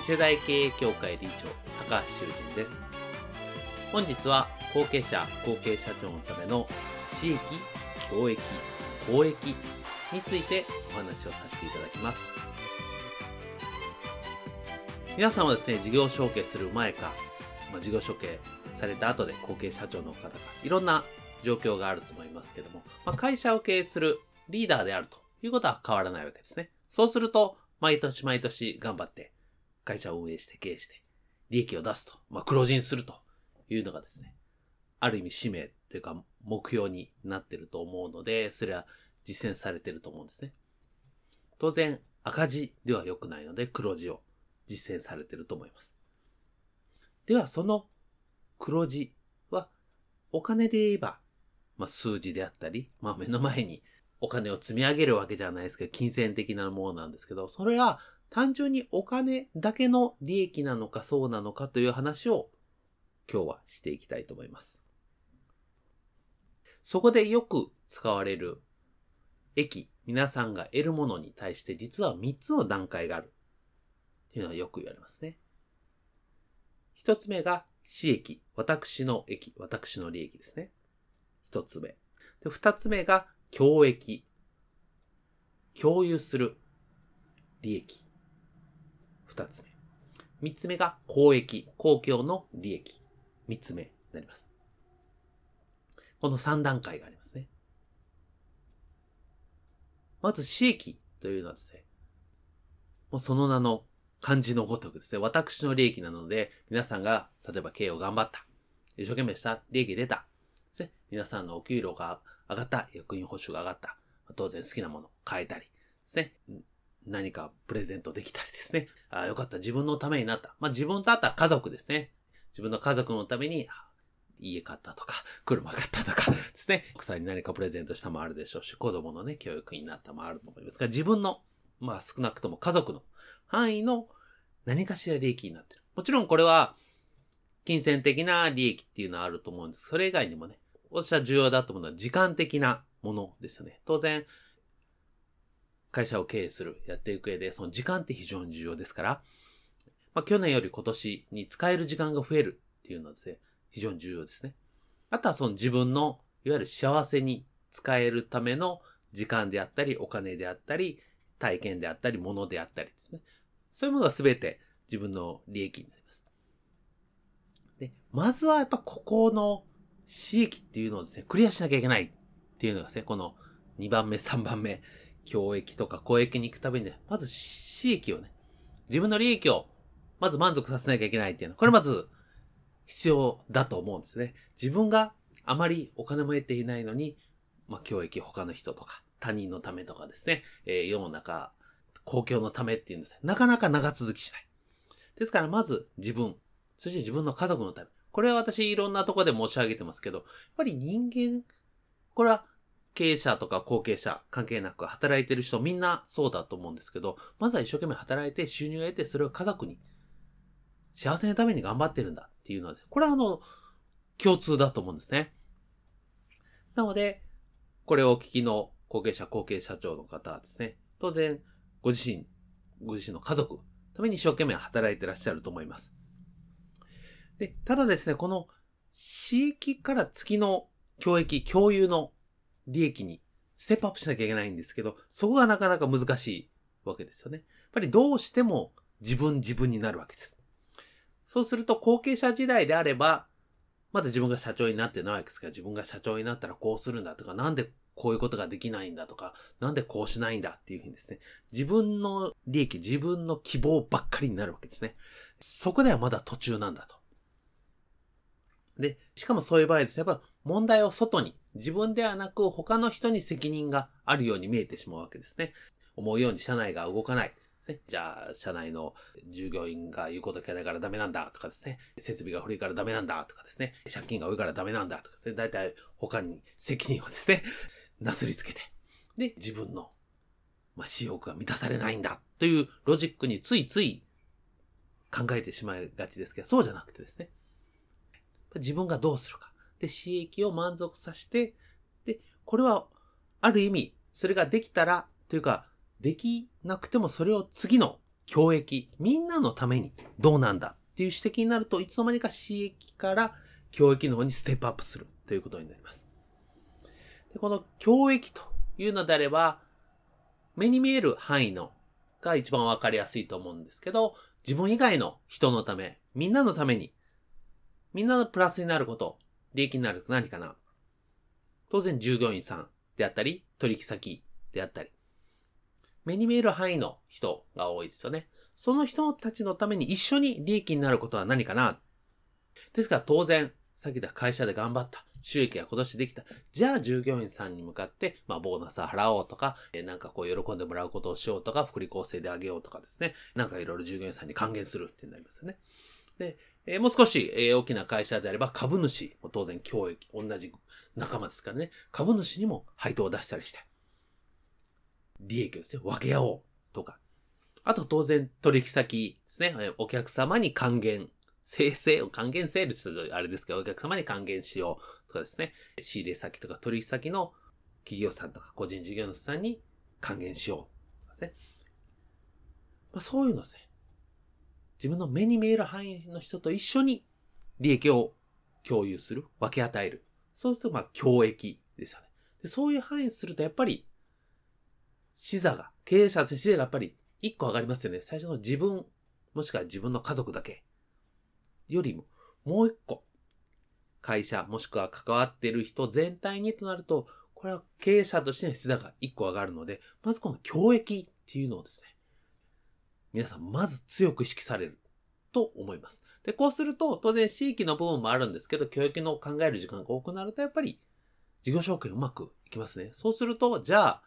次世代経営協会理事長高橋修人です本日は後継者後継社長のための私益教益公益についてお話をさせていただきます皆さんはですね事業承継する前か、まあ、事業承継された後で後継社長の方がいろんな状況があると思いますけども、まあ、会社を経営するリーダーであるということは変わらないわけですね。そうすると、毎年毎年頑張って会社を運営して経営して、利益を出すと、まあ、黒字にするというのがですね、ある意味使命というか目標になってると思うので、それは実践されてると思うんですね。当然、赤字では良くないので、黒字を実践されてると思います。では、その黒字は、お金で言えば、まあ、数字であったり、まあ、目の前にお金を積み上げるわけじゃないですけど、金銭的なものなんですけど、それは単純にお金だけの利益なのかそうなのかという話を今日はしていきたいと思います。そこでよく使われる益、皆さんが得るものに対して実は3つの段階があるっていうのはよく言われますね。1つ目が私益、私の益、私の利益ですね。1つ目。で、2つ目が共益、共有する利益。二つ目。三つ目が公益、公共の利益。三つ目になります。この三段階がありますね。まず、私益というのはですね、もうその名の漢字のごとくですね、私の利益なので、皆さんが、例えば経営を頑張った。一生懸命した。利益出た。ですね。皆さんのお給料が上がった。役員報酬が上がった。当然好きなものを変えたり。ですね。何かプレゼントできたりですね。ああよかった。自分のためになった。まあ、自分とあった家族ですね。自分の家族のために、家買ったとか、車買ったとかですね。奥さんに何かプレゼントしたもあるでしょうし、子供のね、教育になったもあると思いますが、自分の、まあ少なくとも家族の範囲の何かしら利益になってる。もちろんこれは、金銭的な利益っていうのはあると思うんです。それ以外にもね、私は重要だと思うのは時間的なものですよね。当然、会社を経営する、やっていく上で、その時間って非常に重要ですから、まあ、去年より今年に使える時間が増えるっていうのはですね、非常に重要ですね。あとはその自分の、いわゆる幸せに使えるための時間であったり、お金であったり、体験であったり、物であったりですね。そういうものが全て自分の利益になります。で、まずはやっぱここの私益っていうのをですね、クリアしなきゃいけないっていうのがですね、この2番目、3番目、教益とか公益に行くためにね、まず私益をね、自分の利益をまず満足させなきゃいけないっていうのは、これまず必要だと思うんですね。自分があまりお金も得ていないのに、まあ、教益他の人とか、他人のためとかですね、えー、世の中、公共のためっていうんですね。なかなか長続きしない。ですから、まず自分、そして自分の家族のため。これは私いろんなとこで申し上げてますけど、やっぱり人間、これは経営者とか後継者関係なく働いてる人みんなそうだと思うんですけど、まずは一生懸命働いて収入を得てそれを家族に幸せのために頑張ってるんだっていうのは、これはあの、共通だと思うんですね。なので、これをお聞きの後継者、後継社長の方はですね、当然、ご自身、ご自身の家族、ために一生懸命働いてらっしゃると思います。で、ただですね、この、地域から月の教益、共有の利益にステップアップしなきゃいけないんですけど、そこがなかなか難しいわけですよね。やっぱりどうしても自分自分になるわけです。そうすると後継者時代であれば、まだ自分が社長になってないわけですから、自分が社長になったらこうするんだとか、なんでこういうことができないんだとか、なんでこうしないんだっていうふうにですね、自分の利益、自分の希望ばっかりになるわけですね。そこではまだ途中なんだと。で、しかもそういう場合ですね、やっぱ問題を外に、自分ではなく他の人に責任があるように見えてしまうわけですね。思うように社内が動かない。じゃあ、社内の従業員が言うこと聞かないからダメなんだとかですね、設備が古いからダメなんだとかですね、借金が多いからダメなんだとかですね、大体他に責任をですね、なすりつけて、で、自分の、まあ、私欲が満たされないんだというロジックについつい考えてしまいがちですけど、そうじゃなくてですね、自分がどうするか。で、刺激を満足させて、で、これは、ある意味、それができたら、というか、できなくてもそれを次の教益、みんなのためにどうなんだっていう指摘になると、いつの間にか刺激から教益の方にステップアップするということになります。でこの教益というのであれば、目に見える範囲のが一番わかりやすいと思うんですけど、自分以外の人のため、みんなのために、みんなのプラスになること、利益になると何かな？当然従業員さんであったり、取引先であったり、目に見える範囲の人が多いですよね。その人たちのために一緒に利益になることは何かな？ですから当然、さっき言った会社で頑張った。収益が今年できた。じゃあ従業員さんに向かって、まあボーナスを払おうとか、えなんかこう喜んでもらうことをしようとか、福利厚生であげようとかですね。なんかいろいろ従業員さんに還元するってなりますよね。で、えー、もう少し、えー、大きな会社であれば株主も当然教育、同じ仲間ですからね。株主にも配当を出したりして。利益をですね、分け合おうとか。あと当然取引先ですね、お客様に還元、生成還元セールってあれですけど、お客様に還元しようとかですね、仕入れ先とか取引先の企業さんとか個人事業主さんに還元しようとかですね。まあ、そういうのですね。自分の目に見える範囲の人と一緒に利益を共有する、分け与える。そうすると、まあ、共益ですよね。でそういう範囲にすると、やっぱり、視座が、経営者として視座がやっぱり一個上がりますよね。最初の自分、もしくは自分の家族だけ。よりも、もう一個。会社、もしくは関わっている人全体にとなると、これは経営者としての質が一個上がるので、まずこの教益っていうのをですね、皆さんまず強く意識されると思います。で、こうすると、当然地域の部分もあるんですけど、教育の考える時間が多くなると、やっぱり、事業承継うまくいきますね。そうすると、じゃあ、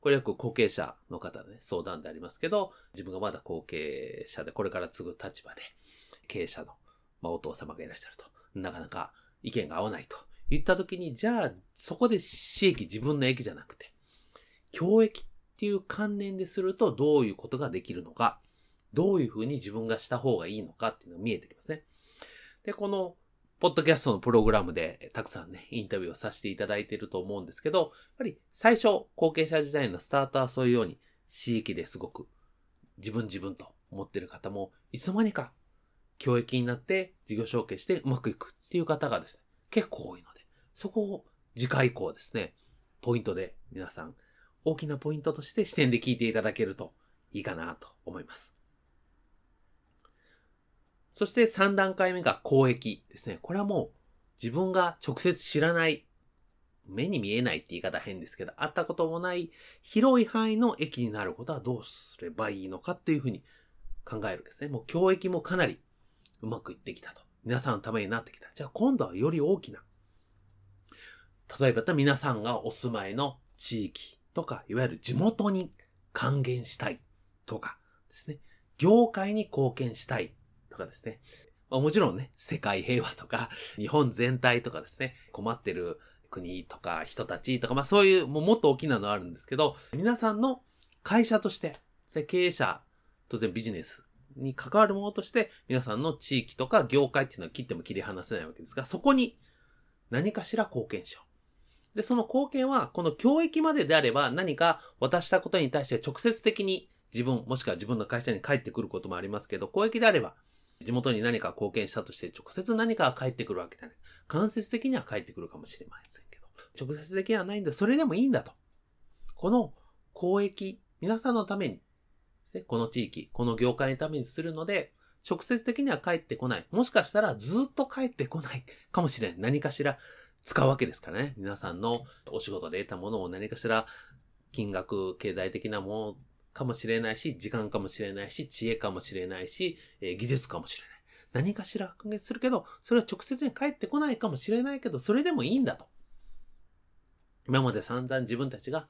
これよく後継者の方で、ね、相談でありますけど、自分がまだ後継者でこれから継ぐ立場で、経営者の、まあ、お父様がいらっしゃると。なかなか意見が合わないと言った時に、じゃあ、そこで私益、自分の益じゃなくて、教益っていう観念でするとどういうことができるのか、どういうふうに自分がした方がいいのかっていうのが見えてきますね。で、このポッドキャストのプログラムでたくさんね、インタビューをさせていただいていると思うんですけど、やっぱり最初、後継者時代のスタートはそういうように、私益ですごく自分自分と思ってる方も、いつの間にか教育になって事業承継してうまくいくっていう方がですね、結構多いので、そこを次回以降ですね、ポイントで皆さん、大きなポイントとして視点で聞いていただけるといいかなと思います。そして3段階目が公益ですね。これはもう自分が直接知らない、目に見えないって言い方変ですけど、会ったこともない広い範囲の駅になることはどうすればいいのかっていうふうに考えるんですね。もう教育もかなりうまくいってきたと。皆さんのためになってきた。じゃあ今度はより大きな。例えば皆さんがお住まいの地域とか、いわゆる地元に還元したいとかですね。業界に貢献したいとかですね。まあ、もちろんね、世界平和とか、日本全体とかですね、困ってる国とか人たちとか、まあそういうもうもっと大きなのあるんですけど、皆さんの会社として、経営者、当然ビジネスに関わるものとして、皆さんの地域とか業界っていうのは切っても切り離せないわけですが、そこに何かしら貢献しよう。で、その貢献は、この教育までであれば何か渡したことに対して直接的に自分、もしくは自分の会社に帰ってくることもありますけど、公益であれば、地元に何か貢献したとして直接何かが返ってくるわけじゃない。間接的には返ってくるかもしれませんけど、直接的にはないんだ。それでもいいんだと。この公益、皆さんのために、この地域、この業界のためにするので、直接的には返ってこない。もしかしたらずっと返ってこないかもしれない。何かしら使うわけですからね。皆さんのお仕事で得たものを何かしら金額、経済的なものかもしれないし、時間かもしれないし、知恵かもしれないし、えー、技術かもしれない。何かしら関係するけど、それは直接に返ってこないかもしれないけど、それでもいいんだと。今まで散々自分たちが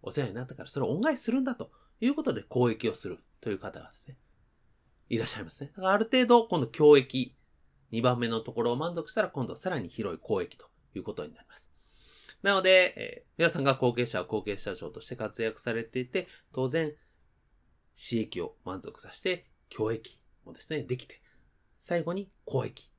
お世話になったから、それを恩返しするんだということで交易をするという方がですね、いらっしゃいますね。だからある程度、今度教益、2番目のところを満足したら、今度さらに広い交易ということになります。なので、えー、皆さんが後継者は後継者長として活躍されていて、当然、私益を満足させて、教益もですね、できて、最後に公益で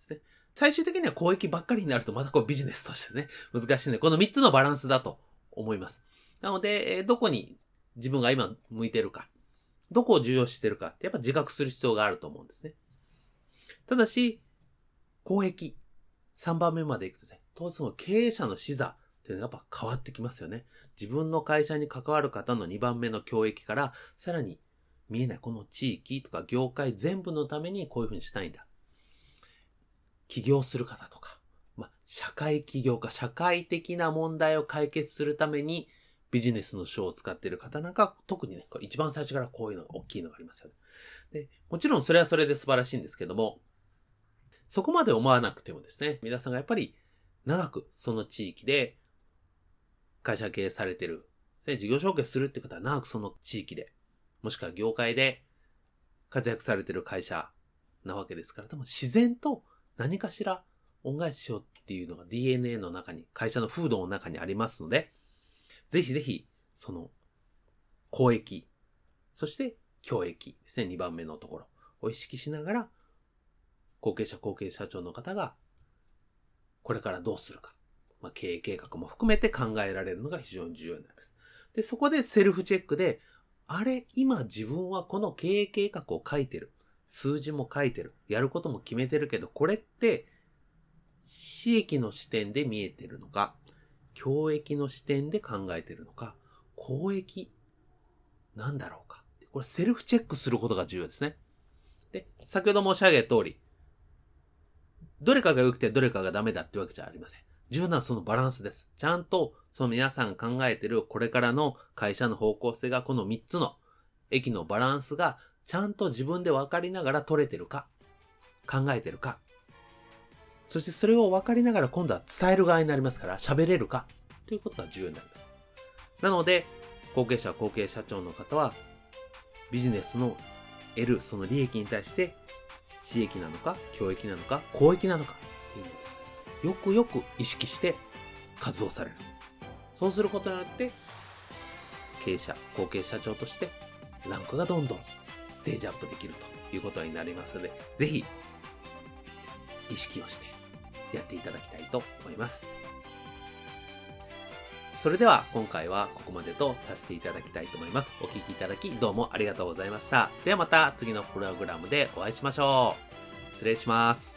すね。最終的には公益ばっかりになるとまたこうビジネスとしてね、難しいんで、この3つのバランスだと思います。なので、えー、どこに自分が今向いてるか、どこを重要視してるかってやっぱ自覚する必要があると思うんですね。ただし、公益、3番目まで行くとですね、当然経営者の視座っていうのがやっぱ変わってきますよね。自分の会社に関わる方の2番目の教育から、さらに見えないこの地域とか業界全部のためにこういうふうにしたいんだ。起業する方とか、まあ、社会起業家、社会的な問題を解決するためにビジネスの書を使っている方なんか、特にね、一番最初からこういうの大きいのがありますよね。で、もちろんそれはそれで素晴らしいんですけども、そこまで思わなくてもですね、皆さんがやっぱり長くその地域で会社経営されてる、ね、事業承継するって方は長くその地域で、もしくは業界で活躍されてる会社なわけですから、多分自然と何かしら恩返ししようっていうのが DNA の中に、会社の風土の中にありますので、ぜひぜひ、その、公益、そして教益ですね、2番目のところを意識しながら、後継者後継社長の方がこれからどうするか。まあ、経営計画も含めて考えられるのが非常に重要になります。で、そこでセルフチェックで、あれ、今自分はこの経営計画を書いてる。数字も書いてる。やることも決めてるけど、これって、私益の視点で見えてるのか、教益の視点で考えてるのか、公益なんだろうか。これセルフチェックすることが重要ですね。で、先ほど申し上げた通り、どれかが良くてどれかがダメだってわけじゃありません。重要なそのバランスです。ちゃんと、その皆さん考えてるこれからの会社の方向性がこの3つの駅のバランスがちゃんと自分で分かりながら取れてるか、考えてるか、そしてそれを分かりながら今度は伝える側になりますから喋れるかということが重要になります。なので、後継者、後継社長の方はビジネスの得るその利益に対して私益なのか、教益なのか、公益なのかっていうのですね、よくよく意識して活動される。そうすることによって、経営者、後継社長として、ランクがどんどんステージアップできるということになりますので、ぜひ、意識をしてやっていただきたいと思います。それでは今回はここまでとさせていただきたいと思います。お聴きいただきどうもありがとうございました。ではまた次のプログラムでお会いしましょう。失礼します。